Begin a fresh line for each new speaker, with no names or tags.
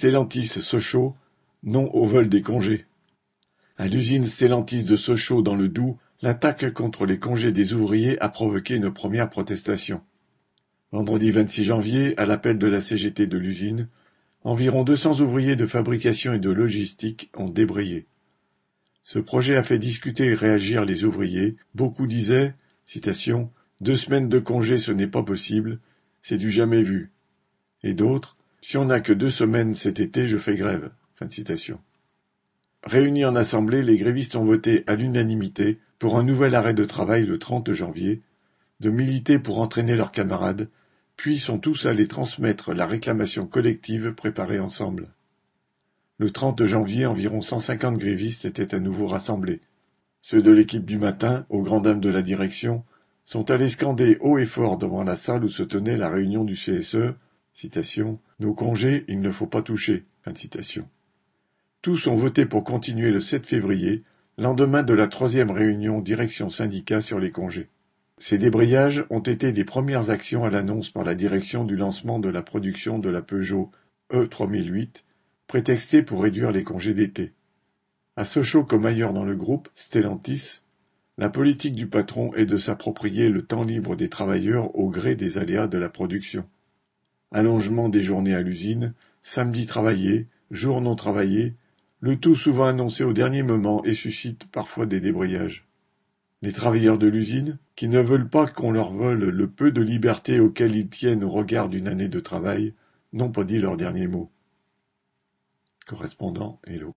Stellantis Sochaux, non au vol des congés. À l'usine Stellantis de Sochaux dans le Doubs, l'attaque contre les congés des ouvriers a provoqué une première protestation. Vendredi 26 janvier, à l'appel de la CGT de l'usine, environ 200 ouvriers de fabrication et de logistique ont débrayé. Ce projet a fait discuter et réagir les ouvriers. Beaucoup disaient, citation, deux semaines de congés ce n'est pas possible, c'est du jamais vu. Et d'autres, si on n'a que deux semaines cet été, je fais grève. Réunis en assemblée, les grévistes ont voté à l'unanimité pour un nouvel arrêt de travail le 30 janvier, de militer pour entraîner leurs camarades, puis sont tous allés transmettre la réclamation collective préparée ensemble. Le 30 janvier, environ 150 grévistes étaient à nouveau rassemblés. Ceux de l'équipe du matin, aux grandes dames de la direction, sont allés scander haut et fort devant la salle où se tenait la réunion du CSE citation, Nos congés, il ne faut pas toucher. Tous ont voté pour continuer le 7 février, lendemain de la troisième réunion direction syndicat sur les congés. Ces débrayages ont été des premières actions à l'annonce par la direction du lancement de la production de la Peugeot E3008, prétextée pour réduire les congés d'été. À Sochaux comme ailleurs dans le groupe, Stellantis, la politique du patron est de s'approprier le temps libre des travailleurs au gré des aléas de la production. Allongement des journées à l'usine, samedi travaillé, jour non travaillé, le tout souvent annoncé au dernier moment et suscite parfois des débrayages. Les travailleurs de l'usine, qui ne veulent pas qu'on leur vole le peu de liberté auquel ils tiennent au regard d'une année de travail, n'ont pas dit leur dernier mot. Correspondant Hello.